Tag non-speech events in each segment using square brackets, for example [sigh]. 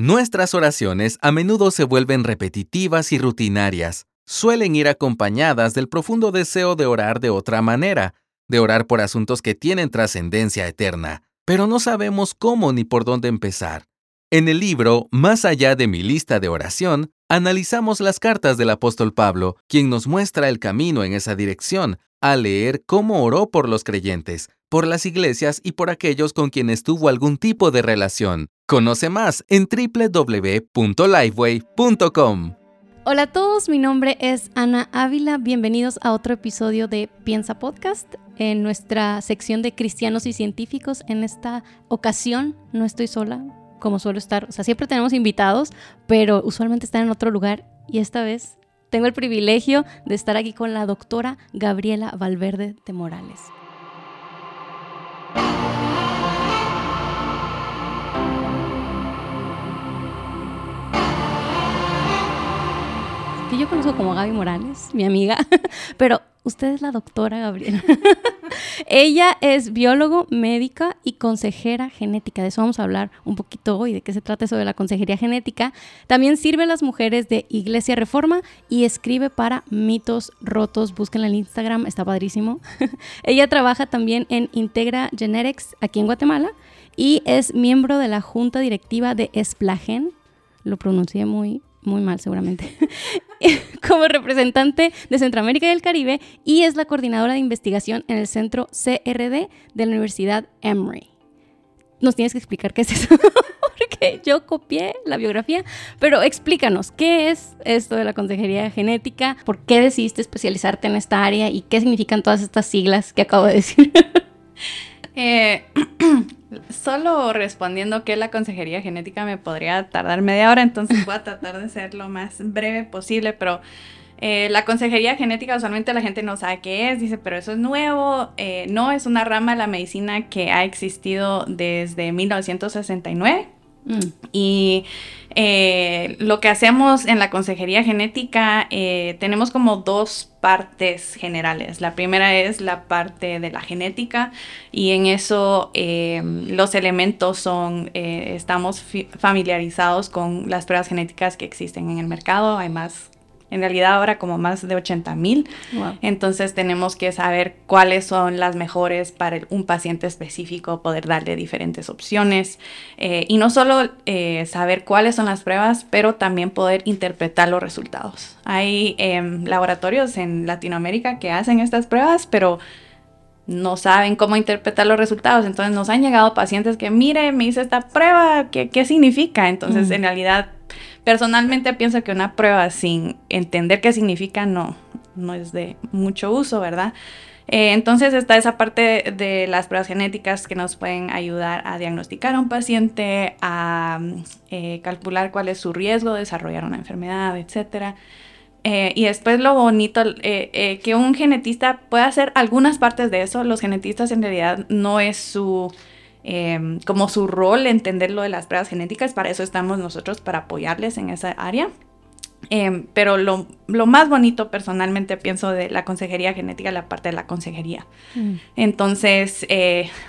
Nuestras oraciones a menudo se vuelven repetitivas y rutinarias. Suelen ir acompañadas del profundo deseo de orar de otra manera, de orar por asuntos que tienen trascendencia eterna, pero no sabemos cómo ni por dónde empezar. En el libro Más allá de mi lista de oración, analizamos las cartas del apóstol Pablo, quien nos muestra el camino en esa dirección, al leer cómo oró por los creyentes, por las iglesias y por aquellos con quienes tuvo algún tipo de relación. Conoce más en www.lifeway.com. Hola a todos, mi nombre es Ana Ávila. Bienvenidos a otro episodio de Piensa Podcast en nuestra sección de cristianos y científicos. En esta ocasión no estoy sola, como suelo estar. O sea, siempre tenemos invitados, pero usualmente están en otro lugar y esta vez tengo el privilegio de estar aquí con la doctora Gabriela Valverde de Morales. Yo conozco como Gaby Morales, mi amiga, [laughs] pero usted es la doctora Gabriela. [laughs] Ella es biólogo, médica y consejera genética. De eso vamos a hablar un poquito hoy, de qué se trata eso de la consejería genética. También sirve a las mujeres de Iglesia Reforma y escribe para Mitos Rotos. Búsquenla en Instagram, está padrísimo. [laughs] Ella trabaja también en Integra Genetics aquí en Guatemala y es miembro de la junta directiva de Esplagen. Lo pronuncié muy muy mal seguramente, [laughs] como representante de Centroamérica y el Caribe y es la coordinadora de investigación en el centro CRD de la Universidad Emory. Nos tienes que explicar qué es eso, [laughs] porque yo copié la biografía, pero explícanos, ¿qué es esto de la consejería genética? ¿Por qué decidiste especializarte en esta área y qué significan todas estas siglas que acabo de decir? [laughs] Eh, [clears throat] solo respondiendo que la consejería genética me podría tardar media hora, entonces voy a tratar de ser lo más breve posible, pero eh, la consejería genética usualmente la gente no sabe qué es, dice, pero eso es nuevo. Eh, no, es una rama de la medicina que ha existido desde 1969. Y eh, lo que hacemos en la consejería genética, eh, tenemos como dos partes generales. La primera es la parte de la genética y en eso eh, los elementos son, estamos familiarizados con las pruebas genéticas que existen en el mercado. Hay más en realidad ahora como más de 80 mil. Entonces tenemos que saber cuáles son las mejores para un paciente específico, poder darle diferentes opciones eh, y no solo eh, saber cuáles son las pruebas, pero también poder interpretar los resultados. Hay em, laboratorios en Latinoamérica que hacen estas pruebas, pero no saben cómo interpretar los resultados. Entonces nos han llegado pacientes que, mire, me hice esta prueba, ¿qué, qué significa? Entonces, en realidad, personalmente pienso que una prueba sin entender qué significa no, no es de mucho uso, ¿verdad? Eh, entonces está esa parte de las pruebas genéticas que nos pueden ayudar a diagnosticar a un paciente, a eh, calcular cuál es su riesgo de desarrollar una enfermedad, etcétera. Eh, y después lo bonito, que un genetista pueda hacer algunas partes de eso. Los genetistas en realidad no es su, em, como su rol entender lo de las pruebas genéticas. Para eso estamos nosotros, para apoyarles en esa área. Em, pero lo, lo, más bonito personalmente pienso de la consejería genética, la parte de la consejería. Mm. Entonces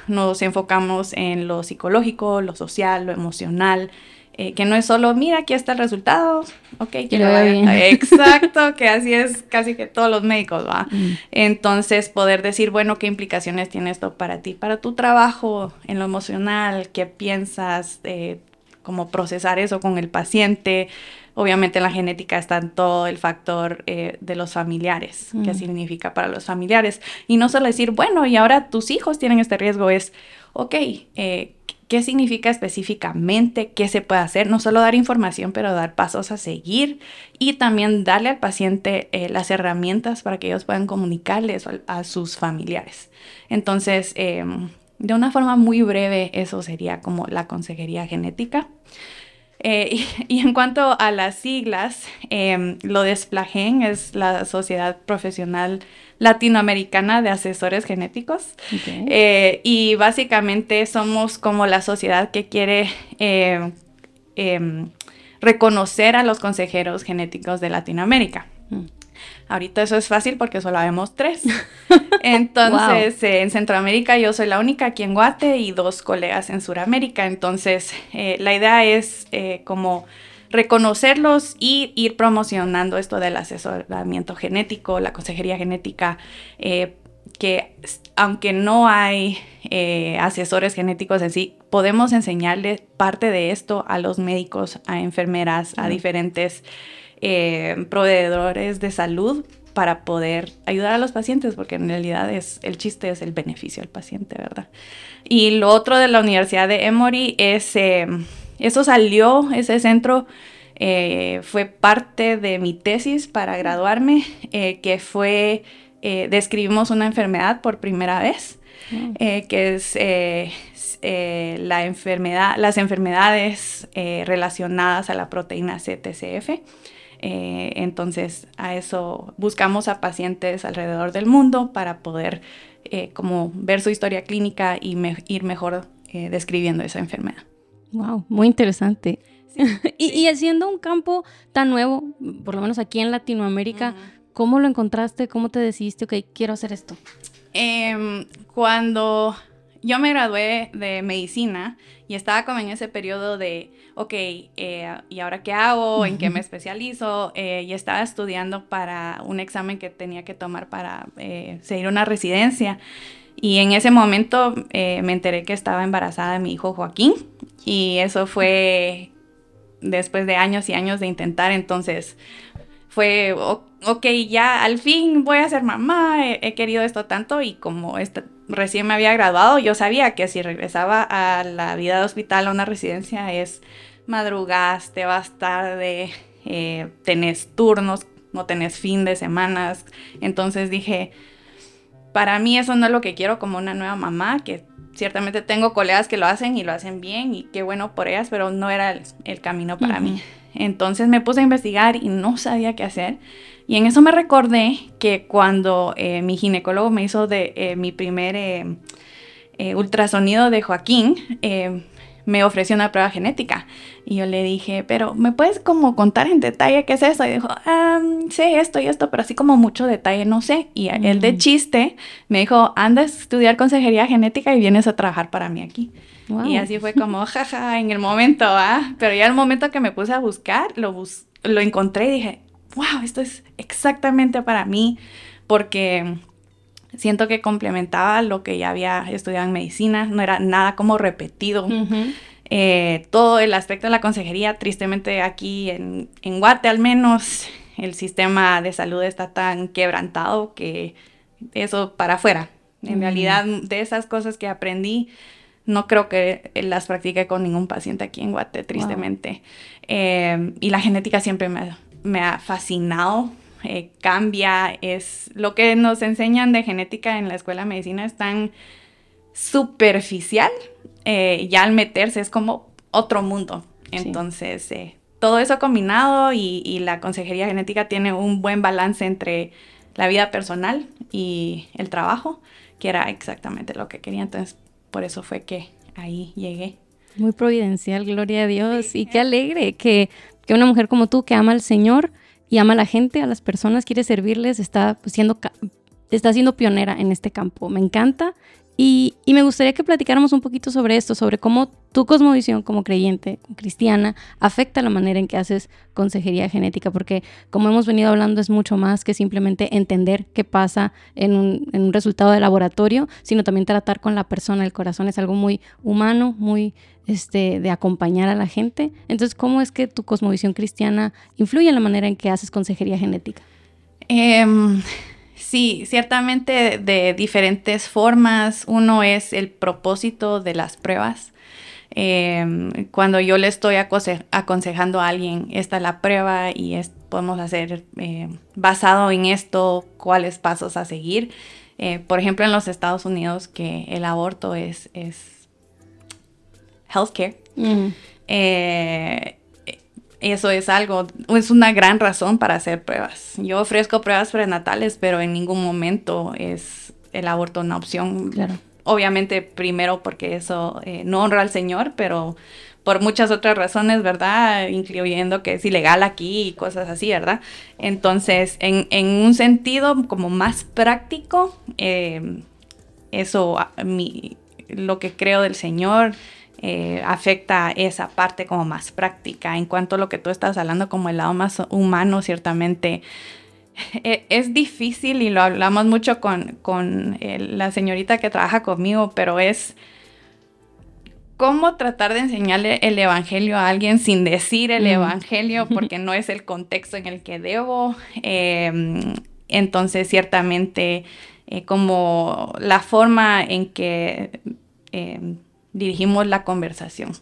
nos enfocamos en lo psicológico, lo social, lo emocional. Eh, que no es solo, mira, aquí está el resultado, ok, que lo vaya. [laughs] Exacto, que así es casi que todos los médicos, ¿va? Mm. Entonces, poder decir, bueno, ¿qué implicaciones tiene esto para ti, para tu trabajo, en lo emocional, qué piensas, eh, cómo procesar eso con el paciente? Obviamente en la genética está todo el factor eh, de los familiares, qué mm. significa para los familiares. Y no solo decir, bueno, y ahora tus hijos tienen este riesgo, es, ok, eh, qué significa específicamente, qué se puede hacer, no solo dar información, pero dar pasos a seguir y también darle al paciente eh, las herramientas para que ellos puedan comunicarles a, sus familiares. Entonces, em, de una forma muy breve, eso sería como la consejería genética. Eh, [laughs] y, en cuanto a las siglas, em, lo de SPLAGEN es la Sociedad Profesional Latinoamericana de Asesores Genéticos. Eh, y básicamente somos como la sociedad que quiere em, em, reconocer a los consejeros genéticos de Latinoamérica. Mm. Ahorita eso es fácil porque solo vemos tres. [laughs] Entonces, en Centroamérica yo soy la única aquí en Guate y dos colegas en Sudamérica. Entonces, eh, la idea es eh, como reconocerlos y ir promocionando esto del asesoramiento genético, la consejería genética, eh, que aunque no hay asesores genéticos en sí, podemos enseñarle parte de esto a los médicos, a enfermeras, a diferentes proveedores de salud para poder ayudar a los pacientes, porque en realidad es, el chiste es el beneficio al paciente, ¿verdad? Y lo otro de la Universidad de Emory es, eh, eso salió, ese centro eh, fue parte de mi tesis para graduarme, eh, que fue, describimos una enfermedad por primera vez, que es la enfermedad, las enfermedades relacionadas a la proteína CTCF. Eh, entonces, a eso buscamos a pacientes alrededor del mundo para poder eh, como ver su historia clínica y ir mejor eh, describiendo esa enfermedad. Wow, muy interesante. [laughs] y, y, siendo un campo tan nuevo, por lo menos aquí en Latinoamérica, ¿cómo lo encontraste? ¿Cómo te decidiste, ok, quiero hacer esto? Em, cuando yo me gradué de medicina y estaba como en ese periodo de, ok, eh, ¿y ahora qué hago? ¿En qué me especializo? Eh, y estaba estudiando para un examen que tenía que tomar para eh, seguir una residencia. Y en ese momento me enteré que estaba embarazada de mi hijo Joaquín. Y eso fue después de años y años de intentar. Entonces fue, ok, ya al fin voy a ser mamá. He, querido esto tanto y como recién me había graduado, yo sabía que si regresaba a la vida de hospital, a una residencia, es madrugas, te vas tarde, eh, tenés turnos, no tenés fin de semanas. Entonces dije, para mí eso no es lo que quiero como una nueva mamá, que ciertamente tengo colegas que lo hacen y lo hacen bien y qué bueno por ellas, pero no era el, camino para mí. Entonces me puse a investigar y no sabía qué hacer. Y en eso me recordé que cuando eh, mi ginecólogo me hizo de eh, mi primer eh, ultrasonido de Joaquín, me ofreció una prueba genética. Y yo le dije, pero ¿me puedes como contar en detalle qué es eso? Y dijo, sé esto y esto, pero así como mucho detalle no sé. Y él de mm. chiste me dijo, andas a estudiar consejería genética y vienes a trabajar para mí aquí. Y así fue como, [laughs] jaja, en el momento, ¿ah? Pero ya el momento que me puse a buscar, lo, lo encontré y dije, wow, esto es exactamente para mí, porque siento que complementaba lo que ya había estudiado en medicina, no era nada como repetido. Eh, todo el aspecto de la consejería, tristemente aquí en, en Guate al menos, el sistema de salud está tan quebrantado que eso para afuera. En realidad, de esas cosas que aprendí, no creo que las practique con ningún paciente aquí en Guate, tristemente. Eh, y la genética siempre me, me ha fascinado. Eh, cambia, es lo que nos enseñan de genética en la escuela de medicina es tan superficial, eh, ya al meterse es como otro mundo. Entonces, eh, todo eso combinado y, la consejería genética tiene un buen balance entre la vida personal y el trabajo, que era exactamente lo que quería. Entonces, por eso fue que ahí llegué. Muy providencial, gloria a Dios. y qué alegre que que una mujer como tú que ama al Señor y ama a la gente, a las personas, quiere servirles, está siendo, está siendo pionera en este campo. Me encanta y, me gustaría que platicáramos un poquito sobre esto, sobre cómo tu cosmovisión como creyente, cristiana, afecta la manera en que haces consejería genética, porque como hemos venido hablando es mucho más que simplemente entender qué pasa en un, resultado de laboratorio, sino también tratar con la persona, el corazón es algo muy humano, muy este, de acompañar a la gente. Entonces, ¿cómo es que tu cosmovisión cristiana influye en la manera en que haces consejería genética? Em, Sí, ciertamente de diferentes formas. Uno es el propósito de las pruebas. Em, cuando yo le estoy aconsejando a alguien, esta es la prueba y podemos hacer eh, basado en esto cuáles pasos a seguir. Eh, por ejemplo, en los Estados Unidos, que el aborto es, es healthcare. Mm. Eso es algo, es una gran razón para hacer pruebas. Yo ofrezco pruebas prenatales, pero en ningún momento es el aborto una opción. Obviamente, primero porque eso eh, no honra al Señor, pero por muchas otras razones, ¿verdad? Incluyendo que es ilegal aquí y cosas así, ¿verdad? Entonces, en, en un sentido como más práctico, eh, eso, mi, lo que creo del Señor, eh, afecta esa parte como más práctica. En cuanto a lo que tú estás hablando como el lado más humano, ciertamente e, es difícil y lo hablamos mucho con, con la señorita que trabaja conmigo, pero es cómo tratar de enseñarle el Evangelio a alguien sin decir el mm. Evangelio [laughs] porque no es el contexto en el que debo. Em, entonces, ciertamente, eh, como la forma en que em, dirigimos la conversación.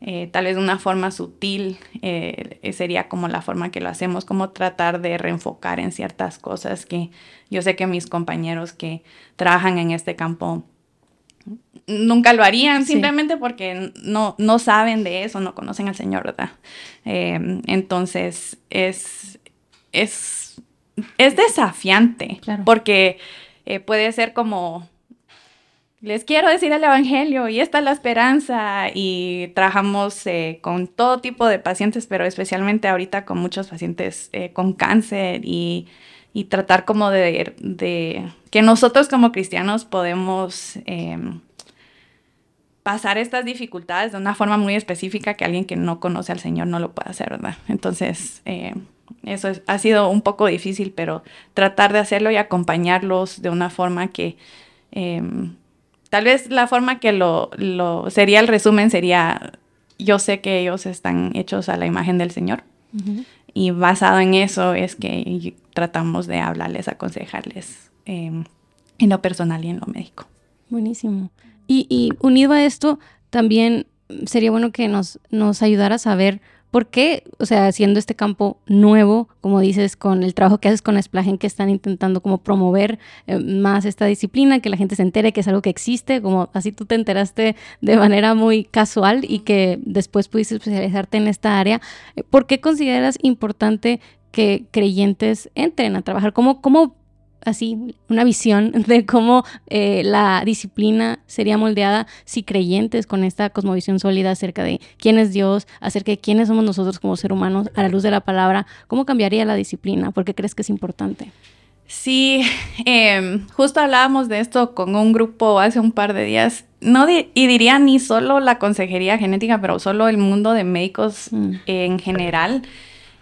Eh, tal vez de una forma sutil eh, sería como la forma que lo hacemos, como tratar de reenfocar en ciertas cosas que yo sé que mis compañeros que trabajan en este campo nunca lo harían simplemente porque no, no saben de eso, no conocen al Señor, ¿verdad? Eh, entonces es, es, es desafiante porque puede ser como les quiero decir el Evangelio y esta es la esperanza y trabajamos eh, con todo tipo de pacientes, pero especialmente ahorita con muchos pacientes eh, con cáncer y, tratar como de, que nosotros como cristianos podemos em, pasar estas dificultades de una forma muy específica que alguien que no conoce al Señor no lo puede hacer, ¿verdad? Entonces, eh, eso ha sido un poco difícil, pero tratar de hacerlo y acompañarlos de una forma que em, Tal vez la forma que lo, lo sería el resumen sería, yo sé que ellos están hechos a la imagen del Señor. Y basado en eso es que tratamos de hablarles, aconsejarles em, en lo personal y en lo médico. Buenísimo. Y, y unido a esto, también sería bueno que nos, nos ayudara a saber ¿Por qué, o sea, haciendo este campo nuevo, como dices, con el trabajo que haces con Splagen, que están intentando como promover eh, más esta disciplina, que la gente se entere que es algo que existe, como así tú te enteraste de manera muy casual y que después pudiste especializarte en esta área, eh, ¿por qué consideras importante que creyentes entren a trabajar? ¿Cómo, cómo así una visión [laughs] de cómo eh, la disciplina sería moldeada si creyentes con esta cosmovisión sólida acerca de quién es Dios, acerca de quiénes somos nosotros como seres humanos a la luz de la palabra, ¿cómo cambiaría la disciplina? ¿Por qué crees que es importante? Sí, [laughs] em, justo hablábamos de esto con un grupo hace un par de días. No y diría ni solo la consejería genética, pero solo el mundo de médicos mm. en general.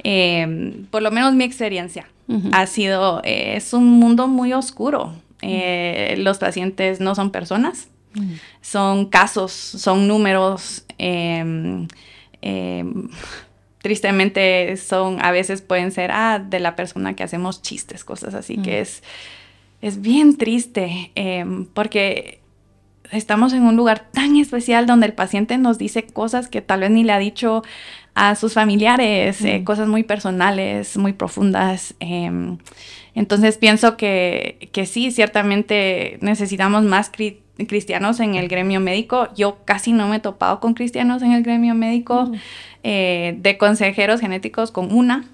Em, por lo menos mi experiencia ha sido, eh, es un mundo muy oscuro. Eh, los pacientes no son personas, son casos, son números. Em, em, tristemente son, a veces pueden ser, ah, de la persona que hacemos chistes, cosas así, que es, es bien triste, em, porque estamos en un lugar tan especial donde el paciente nos dice cosas que tal vez ni le ha dicho a sus familiares, eh, cosas muy personales, muy profundas. Em, entonces pienso que, que, sí, ciertamente necesitamos más cristianos en el gremio médico. Yo casi no me he topado con cristianos en el gremio médico, eh, de consejeros genéticos con una.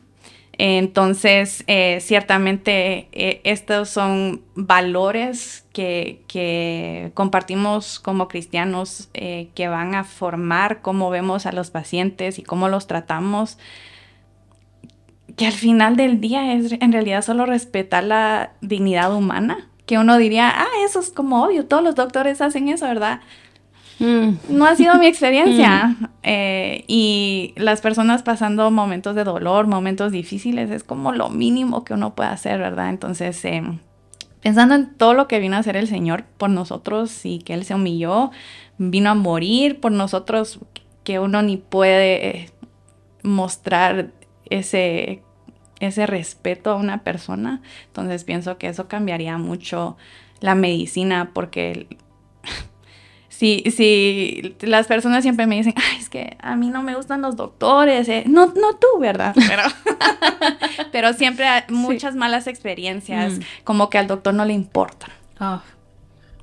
Entonces, eh, ciertamente eh, estos son valores que, compartimos como cristianos eh, que van a formar cómo vemos a los pacientes y cómo los tratamos, que al final del día es en realidad solo respetar la dignidad humana, que uno diría, ah, eso es como obvio, todos los doctores hacen eso, ¿verdad? Mm. No ha sido mi experiencia. [laughs] Mm. Eh, y las personas pasando momentos de dolor, momentos difíciles, es como lo mínimo que uno puede hacer, ¿verdad? Entonces, em, pensando en todo lo que vino a hacer el Señor por nosotros y que Él se humilló, vino a morir por nosotros, que uno ni puede eh, mostrar ese, ese respeto a una persona. Entonces pienso que eso cambiaría mucho la medicina porque si, si las personas siempre me dicen, Ay, es que a mí no me gustan los doctores, eh". no, no tú, ¿verdad? Pero, [laughs] pero siempre hay muchas malas experiencias, mm. como que al doctor no le importa. Ah.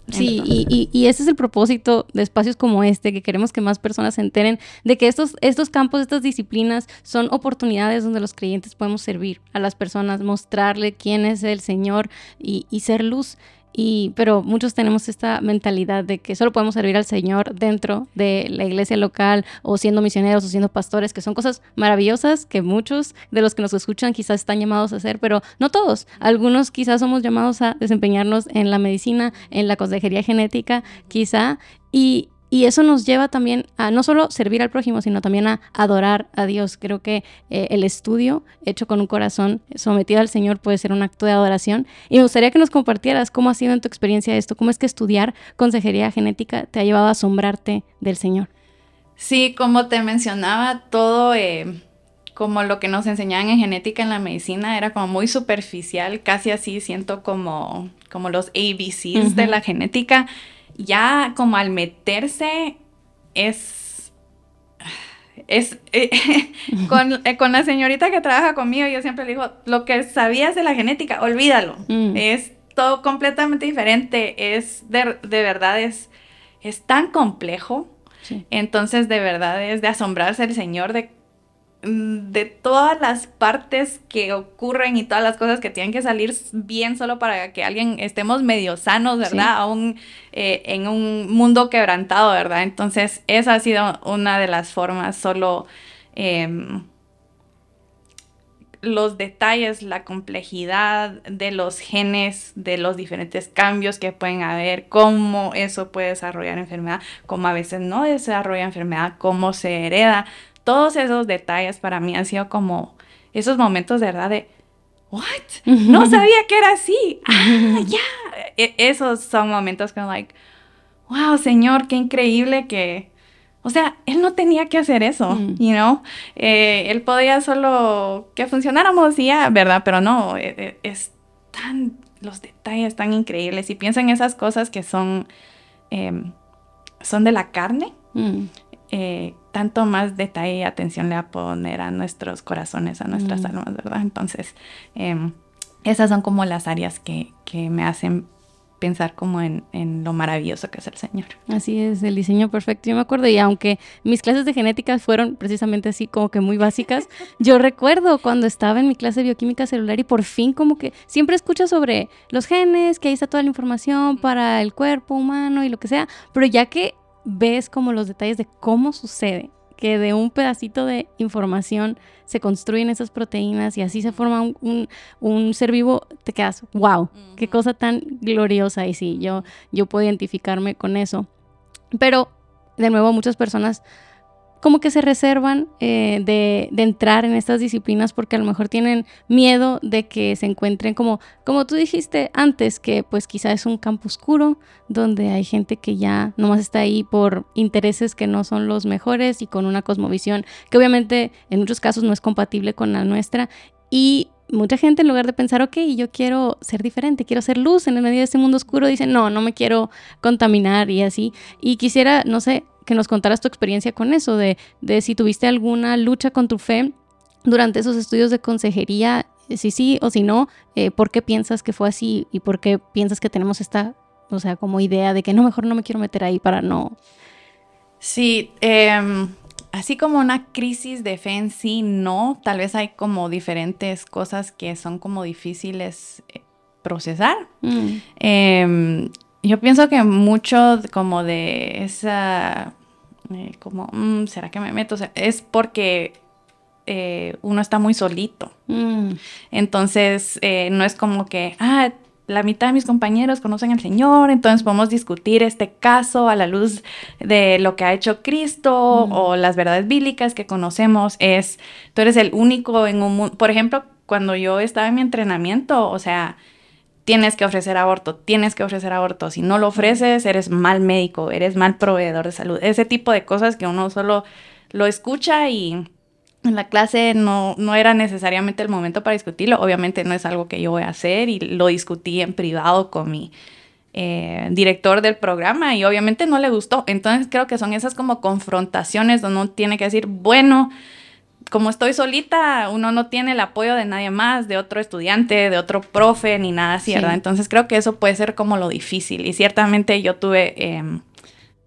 Sí, y, y, ese es el propósito de espacios como este, que queremos que más personas se enteren de que estos, estos campos, estas disciplinas son oportunidades donde los creyentes podemos servir a las personas, mostrarle quién es el Señor y, y ser luz. Y, pero muchos tenemos esta mentalidad de que solo podemos servir al Señor dentro de la iglesia local o siendo misioneros o siendo pastores, que son cosas maravillosas que muchos de los que nos escuchan quizás están llamados a hacer, pero no todos. Algunos quizás somos llamados a desempeñarnos en la medicina, en la consejería genética, quizá. Y, y eso nos lleva también a no solo servir al prójimo, sino también a adorar a Dios. Creo que eh, el estudio hecho con un corazón sometido al Señor puede ser un acto de adoración. Y me gustaría que nos compartieras cómo ha sido en tu experiencia esto, cómo es que estudiar consejería genética te ha llevado a asombrarte del Señor. Sí, como te mencionaba, todo eh, como lo que nos enseñaban en genética en la medicina era como muy superficial, casi así siento como, como los ABCs de la genética ya como al meterse es... Es, eh, [laughs] con, eh, con, la señorita que trabaja conmigo, yo siempre le digo, lo que sabías de la genética, olvídalo. Mm. Es todo completamente diferente. Es de, de verdad, es, es tan complejo. Entonces, de verdad, es de asombrarse el Señor de de todas las partes que ocurren y todas las cosas que tienen que salir bien solo para que alguien estemos medio sanos, ¿verdad? Aún eh, en un mundo quebrantado, ¿verdad? Entonces, esa ha sido una de las formas, solo em, los detalles, la complejidad de los genes, de los diferentes cambios que pueden haber, cómo eso puede desarrollar enfermedad, cómo a veces no desarrolla enfermedad, cómo se hereda todos esos detalles para mí han sido como esos momentos de verdad de, ¿what? No sabía que era así. Ah, ya. E, esos son momentos que, like, wow, Señor, qué increíble que. O sea, él no tenía que hacer eso, mm. you know. Eh, él podía solo que funcionáramos y ya, ¿verdad? Pero no, e, e, es, tan. Los detalles tan increíbles. Y piensa en esas cosas que son. Em, son de la carne. Mm. Eh, tanto más detalle y atención le va a poner a nuestros corazones, a nuestras mm. almas, ¿verdad? Entonces, em, esas son como las áreas que, que me hacen pensar como en, en, lo maravilloso que es el Señor. Así es, el diseño perfecto. Yo me acuerdo, y aunque mis clases de genética fueron precisamente así como que muy básicas, [laughs] yo recuerdo cuando estaba en mi clase de bioquímica celular y por fin como que siempre escucho sobre los genes, que ahí está toda la información para el cuerpo humano y lo que sea, pero ya que ves como los detalles de cómo sucede que de un pedacito de información se construyen esas proteínas y así se forma un, ser vivo, te quedas, wow, qué cosa tan gloriosa. Y sí, yo, yo puedo identificarme con eso. Pero, de nuevo, muchas personas como que se reservan eh, de, entrar en estas disciplinas porque a lo mejor tienen miedo de que se encuentren como, como tú dijiste antes, que pues quizá es un campo oscuro donde hay gente que ya nomás está ahí por intereses que no son los mejores y con una cosmovisión que obviamente en muchos casos no es compatible con la nuestra y mucha gente en lugar de pensar, ok, yo quiero ser diferente, quiero ser luz en el medio de este mundo oscuro, dicen, no, no me quiero contaminar y así. Y quisiera, no sé, que nos contaras tu experiencia con eso, de, de si tuviste alguna lucha con tu fe durante esos estudios de consejería, si sí o si no, eh, ¿por qué piensas que fue así y por qué piensas que tenemos esta, o sea, como idea de que no, mejor no me quiero meter ahí para no... Sí, em, así como una crisis de fe en sí, no, tal vez hay como diferentes cosas que son como difíciles eh, procesar. Mm. Em, yo pienso que mucho como de esa eh, como, mm, ¿será que me meto? es porque eh, uno está muy solito. Mm. Entonces, eh, no es como que, ah, la mitad de mis compañeros conocen al Señor, entonces podemos discutir este caso a la luz de lo que ha hecho Cristo mm. o las verdades bíblicas que conocemos. Es, tú eres el único en un mundo. Por ejemplo, cuando yo estaba en mi entrenamiento, o sea, tienes que ofrecer aborto, tienes que ofrecer aborto. Si no lo ofreces, eres mal médico, eres mal proveedor de salud. Ese tipo de cosas que uno solo lo escucha y en la clase no, no era necesariamente el momento para discutirlo. Obviamente no es algo que yo voy a hacer y lo discutí en privado con mi eh, director del programa y obviamente no le gustó. Entonces creo que son esas como confrontaciones donde uno tiene que decir, bueno, como estoy solita, uno no tiene el apoyo de nadie más, de otro estudiante, de otro profe, ni nada así, ¿verdad? Entonces creo que eso puede ser como lo difícil. Y ciertamente yo tuve em,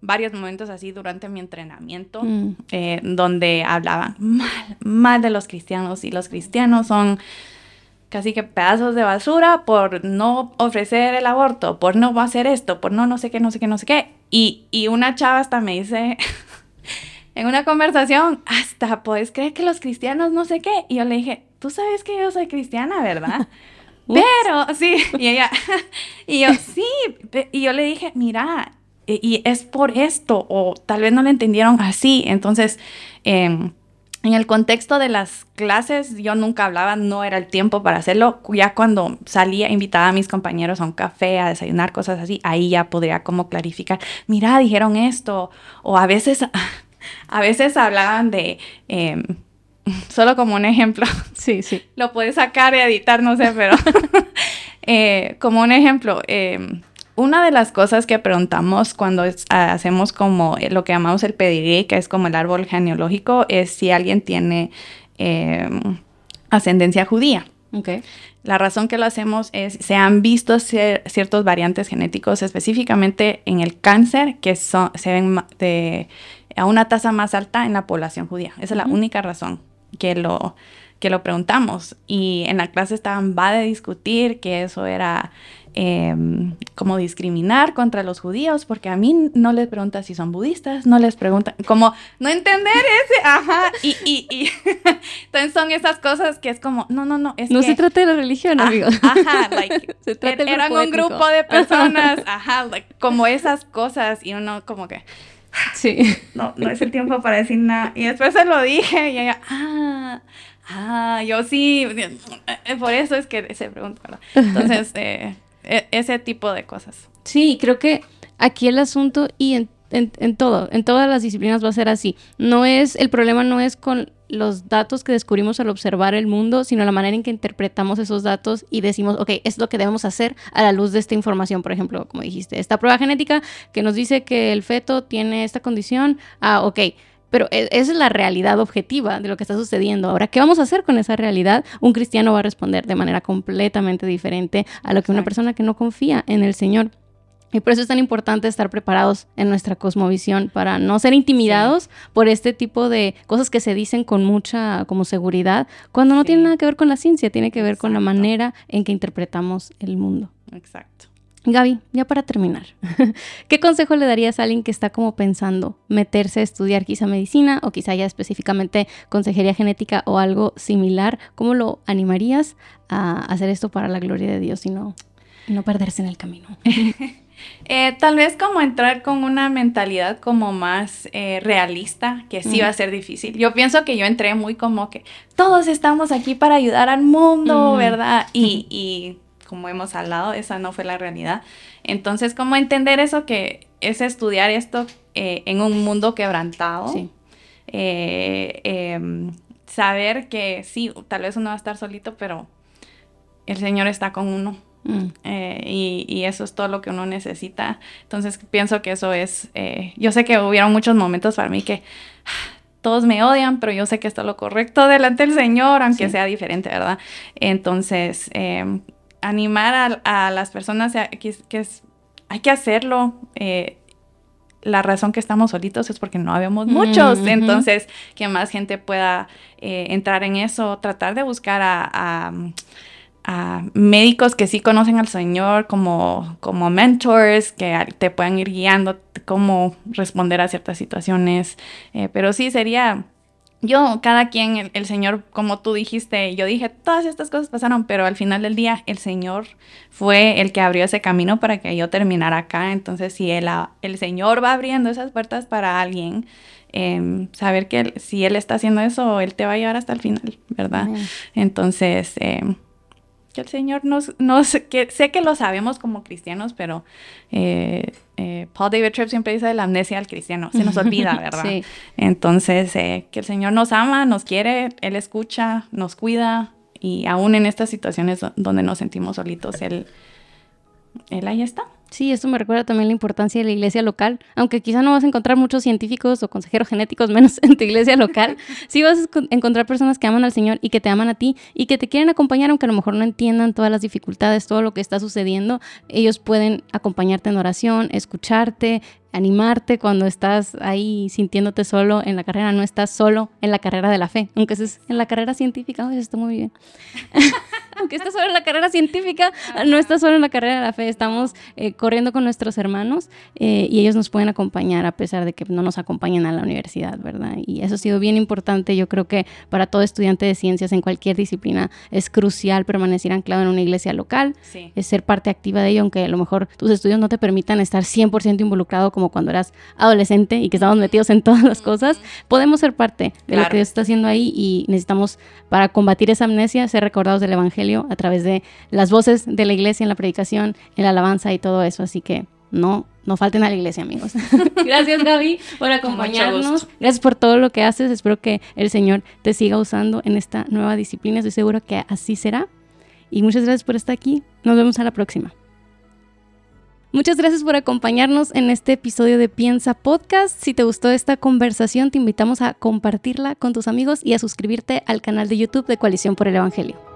varios momentos así durante mi entrenamiento, mm. eh, donde hablaban mal, mal de los cristianos y los cristianos son casi que pedazos de basura por no ofrecer el aborto, por no hacer esto, por no no sé qué, no sé qué, no sé qué. Y, y una chava hasta me dice [laughs] en una conversación, hasta puedes creer que los cristianos no sé qué. Y yo le dije, tú sabes que yo soy cristiana, ¿verdad? [laughs] Pero, sí, [laughs] y ella, [laughs] y yo, sí, y yo le dije, mira, y, es por esto, o tal vez no le entendieron así. Entonces, em, en el contexto de las clases, yo nunca hablaba, no era el tiempo para hacerlo. Ya cuando salía, invitaba a mis compañeros a un café, a desayunar, cosas así, ahí ya podría como clarificar, mira, dijeron esto, o a veces a veces hablaban de, em, [laughs] solo como un ejemplo, [laughs] sí, sí. Lo puedes sacar y editar, no sé, pero [laughs] eh, como un ejemplo, em, una de las cosas que preguntamos cuando hacemos como lo que llamamos el pedigrí, que es como el árbol genealógico, es si alguien tiene em, ascendencia judía. Okay. La razón que lo hacemos es, se han visto ciertos variantes genéticos, específicamente en el cáncer, que son, se ven de a una tasa más alta en la población judía. Esa es la única razón que lo, que lo preguntamos. Y en la clase estaban, va de discutir que eso era em, como discriminar contra los judíos, porque a mí no les pregunta si son budistas, no les pregunta, como no entender ese, ajá, y, y, y [laughs] entonces son esas cosas que es como, no, no, no, es No se trata de la religión, ah, amigos. Ajá, like, [laughs] se trata eran un grupo de [laughs] personas, ajá, como esas cosas, y uno como que Sí. No, no es el tiempo para decir nada. Y después se lo dije y ella, ah, ah, yo sí, eh, por eso es que se pregunta, ¿verdad? Entonces, [laughs] eh, e, ese tipo de cosas. Sí, creo que aquí el asunto y en en, todo, en todas las disciplinas va a ser así. No es, el problema no es con los datos que descubrimos al observar el mundo, sino la manera en que interpretamos esos datos y decimos, ok, es lo que debemos hacer a la luz de esta información. Por ejemplo, como dijiste, esta prueba genética que nos dice que el feto tiene esta condición, ah, ok. Pero e, esa es la realidad objetiva de lo que está sucediendo. Ahora, ¿qué vamos a hacer con esa realidad? Un cristiano va a responder de manera completamente diferente a lo que una persona que no confía en el Señor. Y por eso es tan importante estar preparados en nuestra cosmovisión para no ser intimidados por este tipo de cosas que se dicen con mucha como seguridad, cuando no tiene nada que ver con la ciencia, tiene que ver con la manera en que interpretamos el mundo. Exacto. Gaby, ya para terminar, [laughs] ¿qué consejo le darías a alguien que está como pensando meterse a estudiar quizá medicina o quizá ya específicamente consejería genética o algo similar? ¿Cómo lo animarías a hacer esto para la gloria de Dios y no, no perderse en el camino? [laughs] Eh, tal vez como entrar con una mentalidad como más eh, realista, que sí va a ser difícil. Yo pienso que yo entré muy como que todos estamos aquí para ayudar al mundo, ¿verdad? Y, y, como hemos hablado, esa no fue la realidad. Entonces, como entender eso que es estudiar esto eh, en un mundo quebrantado. Sí. Em, saber que sí, tal vez uno va a estar solito, pero el Señor está con uno. Mm. Eh, y, eso es todo lo que uno necesita. Entonces pienso que eso es, eh, yo sé que hubieron muchos momentos para mí que todos me odian, pero yo sé que esto es lo correcto delante del Señor, aunque sea diferente, ¿verdad? Entonces, em, animar a, las personas que, que hay que hacerlo. Eh, la razón que estamos solitos es porque no habíamos muchos. Entonces, que más gente pueda entrar en eso, tratar de buscar a a médicos que sí conocen al Señor como, como mentors, que te puedan ir guiando cómo responder a ciertas situaciones. Eh, pero sí sería, yo, cada quien, el, Señor, como tú dijiste, yo dije, todas estas cosas pasaron, pero al final del día el Señor fue el que abrió ese camino para que yo terminara acá. Entonces, si el, el Señor va abriendo esas puertas para alguien, em, saber que si Él está haciendo eso, Él te va a llevar hasta el final, ¿verdad? Entonces, eh, que el Señor nos, nos que sé que lo sabemos como cristianos, pero eh, eh, Paul David Tripp siempre dice de la amnesia al cristiano, se nos olvida, [laughs] ¿verdad? Sí. Entonces, eh, que el Señor nos ama, nos quiere, Él escucha, nos cuida y aún en estas situaciones donde nos sentimos solitos, Él, él ahí está. Sí, esto me recuerda también la importancia de la iglesia local, aunque quizá no vas a encontrar muchos científicos o consejeros genéticos [laughs] menos en tu iglesia local, sí vas a encontrar personas que aman al Señor y que te aman a ti y que te quieren acompañar, aunque a lo mejor no entiendan todas las dificultades, todo lo que está sucediendo, ellos pueden acompañarte en oración, escucharte, animarte cuando estás ahí sintiéndote solo en la carrera, no estás solo en la carrera de la fe, aunque es en la carrera científica, eso está muy bien. [laughs] Aunque está solo en la carrera científica, no está solo en la carrera de la fe. Estamos eh, corriendo con nuestros hermanos eh, y ellos nos pueden acompañar a pesar de que no nos acompañen a la universidad, ¿verdad? Y eso ha sido bien importante. Yo creo que para todo estudiante de ciencias en cualquier disciplina es crucial permanecer anclado en una iglesia local, es ser parte activa de ello, aunque a lo mejor tus estudios no te permitan estar 100% involucrado como cuando eras adolescente y que estábamos metidos en todas las cosas. Podemos ser parte de lo que Dios está haciendo ahí y necesitamos, para combatir esa amnesia, ser recordados del Evangelio a través de las voces de la iglesia en la predicación, en la alabanza y todo eso. Así que no, no falten a la iglesia, amigos. [laughs] Gracias, Gaby, por acompañarnos. Gracias por todo lo que haces. Espero que el Señor te siga usando en esta nueva disciplina. Estoy seguro que así será. Y muchas gracias por estar aquí. Nos vemos a la próxima. Muchas gracias por acompañarnos en este episodio de Piensa Podcast. Si te gustó esta conversación, te invitamos a compartirla con tus amigos y a suscribirte al canal de YouTube de Coalición por el Evangelio.